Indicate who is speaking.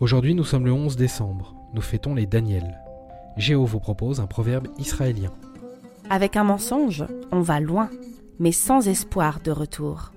Speaker 1: Aujourd'hui, nous sommes le 11 décembre. Nous fêtons les Daniel. Géo vous propose un proverbe israélien.
Speaker 2: Avec un mensonge, on va loin, mais sans espoir de retour.